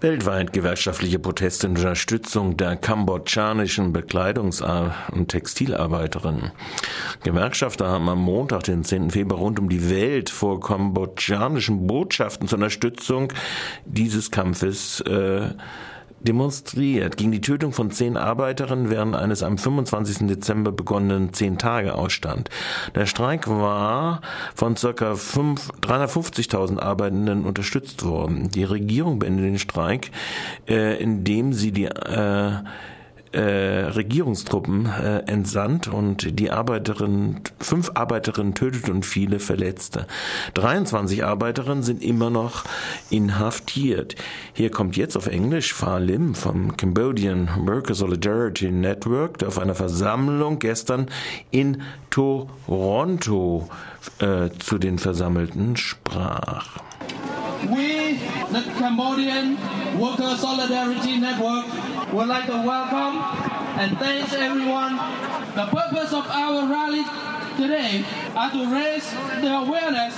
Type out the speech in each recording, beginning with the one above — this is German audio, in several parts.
Weltweit gewerkschaftliche Proteste in Unterstützung der kambodschanischen Bekleidungs- und Textilarbeiterinnen. Gewerkschafter haben am Montag, den 10. Februar, rund um die Welt vor kambodschanischen Botschaften zur Unterstützung dieses Kampfes äh, demonstriert gegen die Tötung von zehn Arbeiterinnen während eines am 25. Dezember begonnenen Zehn-Tage-Ausstand. Der Streik war von ca. 350.000 Arbeitenden unterstützt worden. Die Regierung beendet den Streik, äh, indem sie die äh, äh, Regierungstruppen äh, entsandt und die Arbeiterinnen, fünf Arbeiterinnen tötete und viele verletzte. 23 Arbeiterinnen sind immer noch inhaftiert. Hier kommt jetzt auf Englisch Fa Lim vom Cambodian Worker Solidarity Network, der auf einer Versammlung gestern in Toronto äh, zu den Versammelten sprach. We, the Cambodian Worker Solidarity Network, would like to welcome and thanks everyone. The purpose of our rally today are to raise the awareness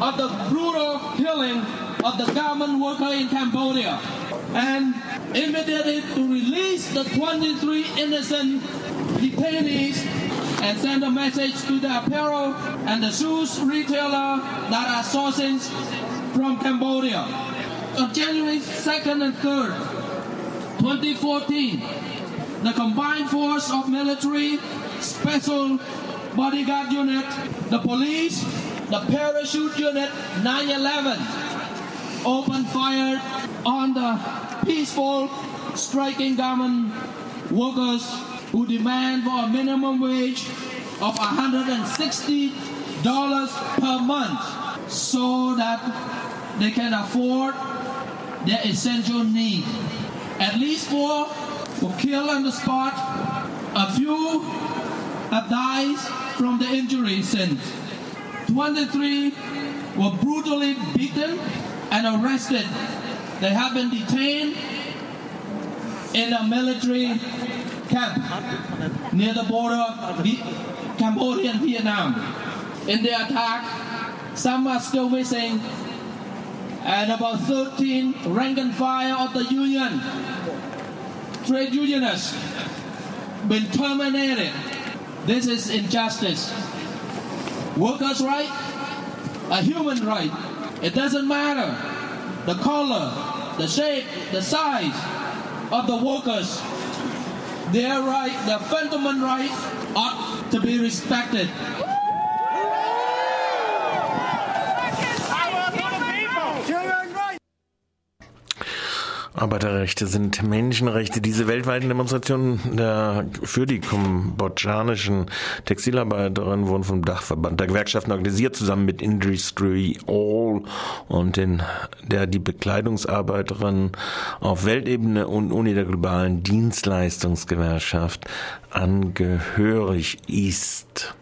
of the brutal killing of the government worker in Cambodia and immediately to release the 23 innocent detainees and send a message to the apparel and the shoes retailer that are sourcing from Cambodia. On January 2nd and 3rd, 2014, the combined force of military, special bodyguard unit, the police, the parachute unit 911 opened fire on the peaceful striking government workers who demand for a minimum wage of $160 per month so that they can afford their essential needs. At least four were killed on the spot. A few have died from the injuries since. 23 were brutally beaten and arrested. They have been detained in a military camp near the border of Cambodia and Vietnam. In the attack, some are still missing and about 13 rank and file of the union, trade unionists, been terminated. This is injustice. Workers' right, a human right. It doesn't matter the color, the shape, the size of the workers. Their right, their fundamental right, ought to be respected. Arbeiterrechte sind Menschenrechte. Diese weltweiten Demonstrationen der, für die kambodschanischen Textilarbeiterinnen wurden vom Dachverband der Gewerkschaften organisiert, zusammen mit Industry All und den, der die Bekleidungsarbeiterinnen auf Weltebene und Uni der globalen Dienstleistungsgewerkschaft angehörig ist.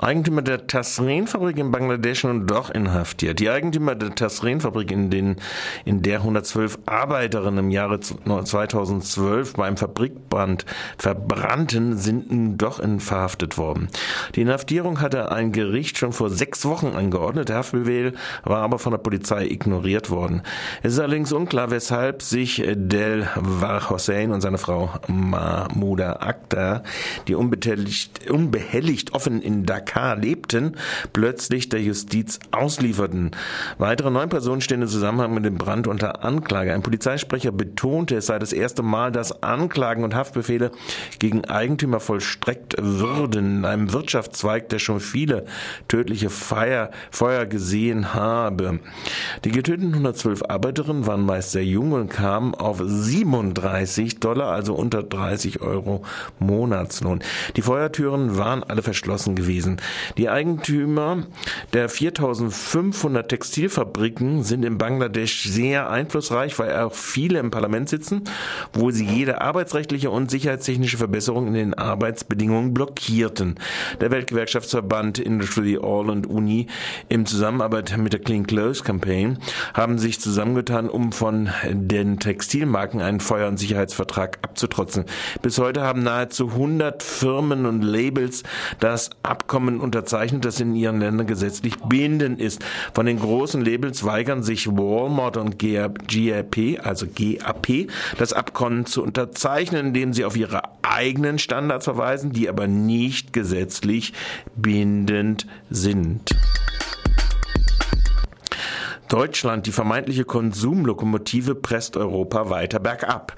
Eigentümer der Tasrin-Fabrik in Bangladesch nun doch inhaftiert. Die Eigentümer der Tasrin-Fabrik, in, den, in der 112 Arbeiterinnen im Jahre 2012 beim Fabrikbrand verbrannten, sind nun doch verhaftet worden. Die Inhaftierung hatte ein Gericht schon vor sechs Wochen angeordnet. Der Haftbefehl war aber von der Polizei ignoriert worden. Es ist allerdings unklar, weshalb sich Del War Hossein und seine Frau Mahmouda Akhtar, die unbehelligt, offen in Dhaka Dakar lebten, plötzlich der Justiz auslieferten. Weitere neun Personen stehen im Zusammenhang mit dem Brand unter Anklage. Ein Polizeisprecher betonte, es sei das erste Mal, dass Anklagen und Haftbefehle gegen Eigentümer vollstreckt würden in einem Wirtschaftszweig, der schon viele tödliche Feier, Feuer gesehen habe. Die getöteten 112 Arbeiterinnen waren meist sehr jung und kamen auf 37 Dollar, also unter 30 Euro Monatslohn. Die Feuertüren waren alle verschlossen gewesen. Die Eigentümer der 4500 Textilfabriken sind in Bangladesch sehr einflussreich, weil auch viele im Parlament sitzen, wo sie jede arbeitsrechtliche und sicherheitstechnische Verbesserung in den Arbeitsbedingungen blockierten. Der Weltgewerkschaftsverband Industry All und Uni im Zusammenarbeit mit der Clean Clothes Campaign haben sich zusammengetan, um von den Textilmarken einen Feuer- und Sicherheitsvertrag abzutrotzen. Bis heute haben nahezu 100 Firmen und Labels das Abkommen Abkommen unterzeichnet, das in ihren Ländern gesetzlich bindend ist. Von den großen Labels weigern sich Walmart und GAP, also GAP, das Abkommen zu unterzeichnen, indem sie auf ihre eigenen Standards verweisen, die aber nicht gesetzlich bindend sind. Deutschland, die vermeintliche Konsumlokomotive, presst Europa weiter bergab.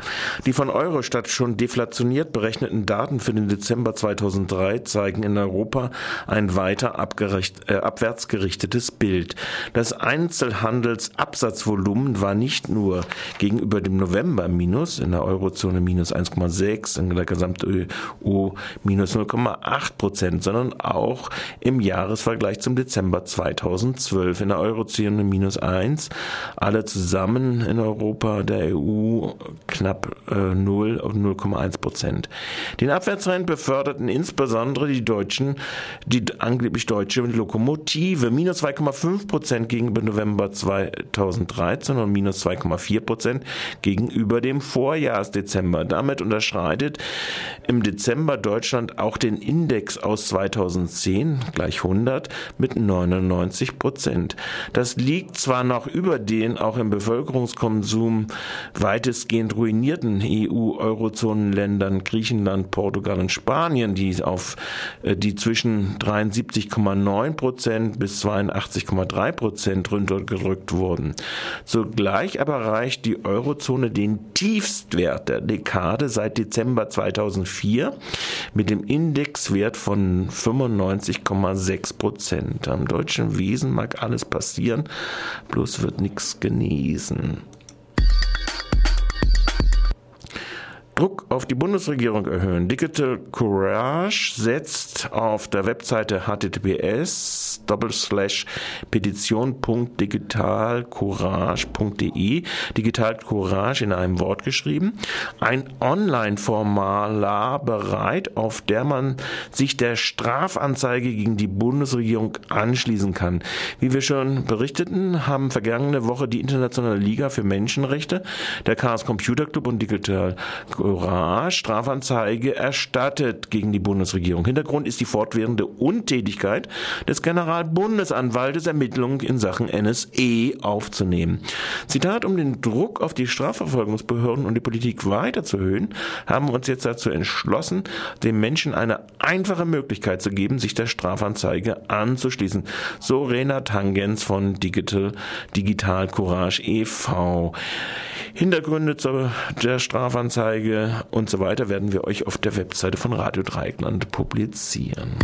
Die von Eurostat schon deflationiert berechneten Daten für den Dezember 2003 zeigen in Europa ein weiter äh, abwärts gerichtetes Bild. Das Einzelhandelsabsatzvolumen war nicht nur gegenüber dem November minus, in der Eurozone minus 1,6, in der gesamten EU minus 0,8 Prozent, sondern auch im Jahresvergleich zum Dezember 2012 in der Eurozone minus 1. Alle zusammen in Europa der EU knapp äh, 0 und 0,1 Prozent. Den Abwärtstrend beförderten insbesondere die Deutschen, die angeblich deutsche Lokomotive, minus 2,5 Prozent gegenüber November 2013 und minus 2,4 Prozent gegenüber dem Vorjahresdezember. Damit unterschreitet im Dezember Deutschland auch den Index aus 2010, gleich 100, mit 99 Prozent. Das liegt zwar zwar noch über den auch im Bevölkerungskonsum weitestgehend ruinierten EU-Eurozonenländern Griechenland, Portugal und Spanien, die auf äh, die zwischen 73,9 Prozent bis 82,3 Prozent runtergerückt wurden. Zugleich aber erreicht die Eurozone den Tiefstwert der Dekade seit Dezember 2004 mit dem Indexwert von 95,6 Prozent. Am deutschen Wesen mag alles passieren, bloß wird nichts genesen. Druck auf die Bundesregierung erhöhen. Digital Courage setzt auf der Webseite https petition.digital.courage.de Digital Courage in einem Wort geschrieben, ein Online-Formular bereit, auf der man sich der Strafanzeige gegen die Bundesregierung anschließen kann. Wie wir schon berichteten, haben vergangene Woche die Internationale Liga für Menschenrechte, der Chaos Computer Club und Digital Courage Courage Strafanzeige erstattet gegen die Bundesregierung. Hintergrund ist die fortwährende Untätigkeit des Generalbundesanwaltes, Ermittlungen in Sachen NSE aufzunehmen. Zitat, um den Druck auf die Strafverfolgungsbehörden und die Politik weiter zu erhöhen, haben wir uns jetzt dazu entschlossen, den Menschen eine einfache Möglichkeit zu geben, sich der Strafanzeige anzuschließen. So Rena Tangens von Digital, Digital Courage e.V. Hintergründe zur der Strafanzeige und so weiter werden wir euch auf der Webseite von Radio Dreieckland publizieren.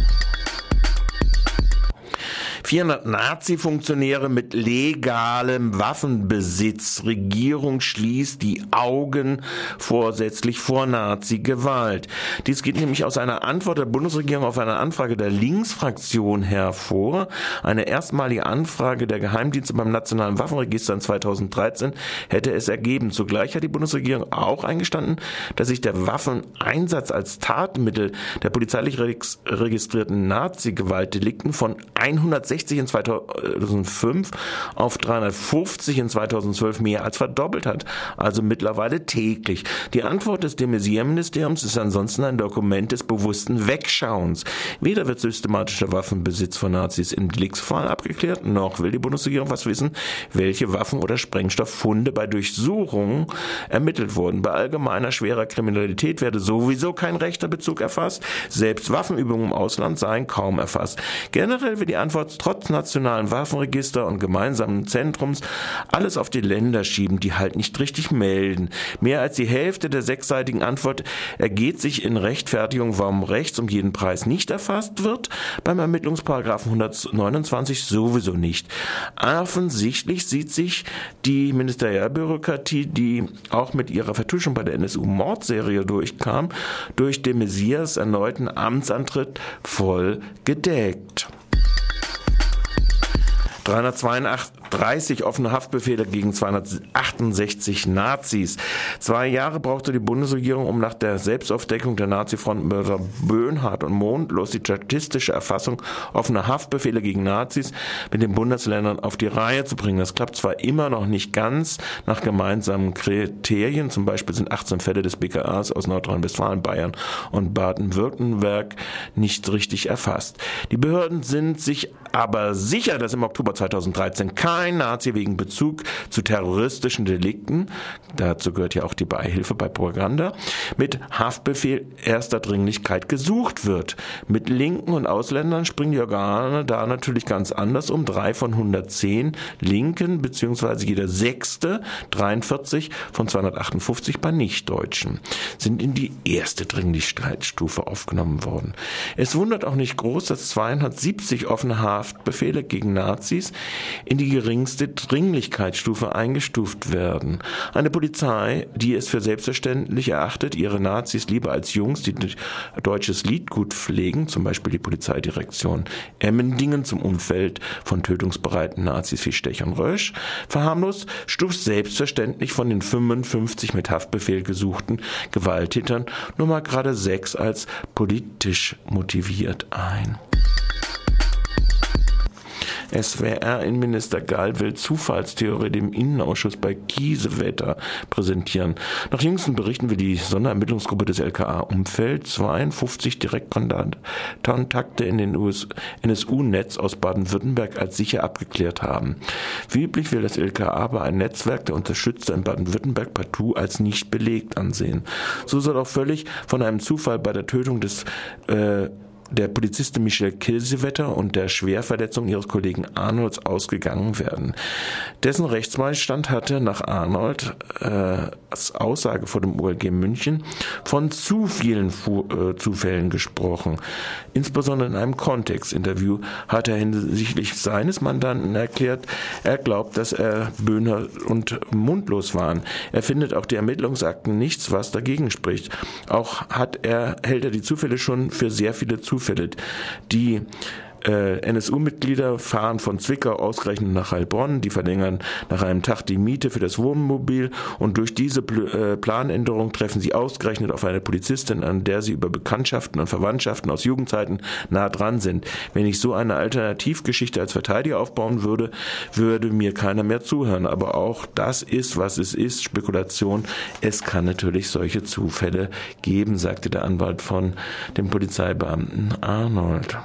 400 Nazi-Funktionäre mit legalem Waffenbesitz. Regierung schließt die Augen vorsätzlich vor Nazi-Gewalt. Dies geht nämlich aus einer Antwort der Bundesregierung auf eine Anfrage der Linksfraktion hervor. Eine erstmalige Anfrage der Geheimdienste beim Nationalen Waffenregister in 2013 hätte es ergeben. Zugleich hat die Bundesregierung auch eingestanden, dass sich der Waffeneinsatz als Tatmittel der polizeilich registrierten Nazi-Gewaltdelikten von 160 360 in 2005 auf 350 in 2012 mehr als verdoppelt hat, also mittlerweile täglich. Die Antwort des de Maizière-Ministeriums ist ansonsten ein Dokument des bewussten Wegschauens. Weder wird systematischer Waffenbesitz von Nazis im Deliktsfall abgeklärt, noch will die Bundesregierung was wissen, welche Waffen oder Sprengstofffunde bei Durchsuchungen ermittelt wurden. Bei allgemeiner schwerer Kriminalität werde sowieso kein rechter Bezug erfasst, selbst Waffenübungen im Ausland seien kaum erfasst. Generell wird die Antwort trotz nationalen Waffenregister und gemeinsamen Zentrums alles auf die Länder schieben, die halt nicht richtig melden. Mehr als die Hälfte der sechsseitigen Antwort ergeht sich in Rechtfertigung, warum rechts um jeden Preis nicht erfasst wird, beim Ermittlungsparagraphen 129 sowieso nicht. Offensichtlich sieht sich die Ministerialbürokratie, die auch mit ihrer Vertuschung bei der NSU-Mordserie durchkam, durch de Messias erneuten Amtsantritt voll gedeckt. 382 30 offene Haftbefehle gegen 268 Nazis. Zwei Jahre brauchte die Bundesregierung, um nach der Selbstaufdeckung der Nazi-Frontmörder Böhnhardt und Mondlos die statistische Erfassung offener Haftbefehle gegen Nazis mit den Bundesländern auf die Reihe zu bringen. Das klappt zwar immer noch nicht ganz nach gemeinsamen Kriterien. Zum Beispiel sind 18 Fälle des BKAs aus Nordrhein-Westfalen, Bayern und Baden-Württemberg nicht richtig erfasst. Die Behörden sind sich aber sicher, dass im Oktober 2013 kein Nazi wegen Bezug zu terroristischen Delikten, dazu gehört ja auch die Beihilfe bei Propaganda, mit Haftbefehl erster Dringlichkeit gesucht wird. Mit Linken und Ausländern springen die Organe da natürlich ganz anders um. Drei von 110 Linken, beziehungsweise jeder sechste, 43 von 258 bei Nichtdeutschen, sind in die erste Dringlichkeitsstufe aufgenommen worden. Es wundert auch nicht groß, dass 270 offene Haftbefehle gegen Nazis in die geringste Dringlichkeitsstufe eingestuft werden. Eine Polizei, die es für selbstverständlich erachtet, ihre Nazis lieber als Jungs, die deutsches Liedgut pflegen, zum Beispiel die Polizeidirektion Emmendingen zum Umfeld von tötungsbereiten Nazis wie Stech und Rösch, verharmlos, stuft selbstverständlich von den 55 mit Haftbefehl gesuchten Gewalttätern nur mal gerade sechs als politisch motiviert ein. SWR-Innenminister Gall will Zufallstheorie dem Innenausschuss bei Kiesewetter präsentieren. Nach jüngsten Berichten will die Sonderermittlungsgruppe des LKA Umfeld 52 Direktkontakte in den NSU-Netz aus Baden-Württemberg als sicher abgeklärt haben. Wie üblich will das LKA aber ein Netzwerk der Unterstützer in Baden-Württemberg partout als nicht belegt ansehen. So soll auch völlig von einem Zufall bei der Tötung des äh, der Polizistin Michelle Kilsewetter und der Schwerverletzung ihres Kollegen Arnolds ausgegangen werden. Dessen Rechtsbeistand hatte nach Arnold äh, als Aussage vor dem OLG München von zu vielen Fu äh, Zufällen gesprochen. Insbesondere in einem Kontextinterview hat er hinsichtlich seines Mandanten erklärt, er glaubt, dass er Böhner und mundlos waren. Er findet auch die Ermittlungsakten nichts, was dagegen spricht. Auch hat er, hält er die Zufälle schon für sehr viele Zufälle Zufälle, die äh, NSU-Mitglieder fahren von Zwickau ausgerechnet nach Heilbronn, die verlängern nach einem Tag die Miete für das Wohnmobil und durch diese Pl äh, Planänderung treffen sie ausgerechnet auf eine Polizistin, an der sie über Bekanntschaften und Verwandtschaften aus Jugendzeiten nah dran sind. Wenn ich so eine Alternativgeschichte als Verteidiger aufbauen würde, würde mir keiner mehr zuhören. Aber auch das ist, was es ist, Spekulation. Es kann natürlich solche Zufälle geben, sagte der Anwalt von dem Polizeibeamten Arnold.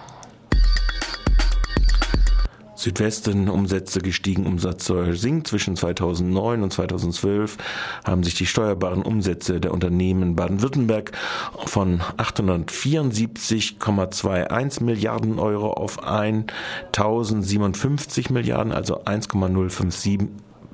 Südwesten Umsätze gestiegen, Umsatzsteuer sinkt. Zwischen 2009 und 2012 haben sich die steuerbaren Umsätze der Unternehmen Baden-Württemberg von 874,21 Milliarden Euro auf 1057 Milliarden, also 1,057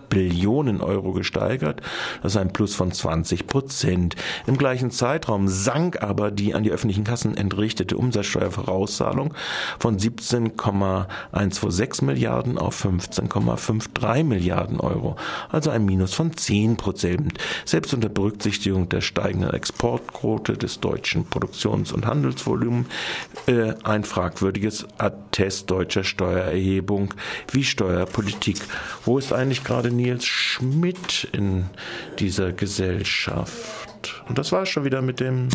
Billionen Euro gesteigert. Das ist ein Plus von 20 Prozent. Im gleichen Zeitraum sank aber die an die öffentlichen Kassen entrichtete Umsatzsteuervorauszahlung von 17,126 Milliarden auf 15,53 Milliarden Euro. Also ein Minus von 10 Prozent. Selbst unter Berücksichtigung der steigenden Exportquote des deutschen Produktions- und Handelsvolumens äh, ein fragwürdiges Attest deutscher Steuererhebung wie Steuerpolitik. Wo ist eigentlich gerade Nils Schmidt in dieser Gesellschaft. Und das war schon wieder mit dem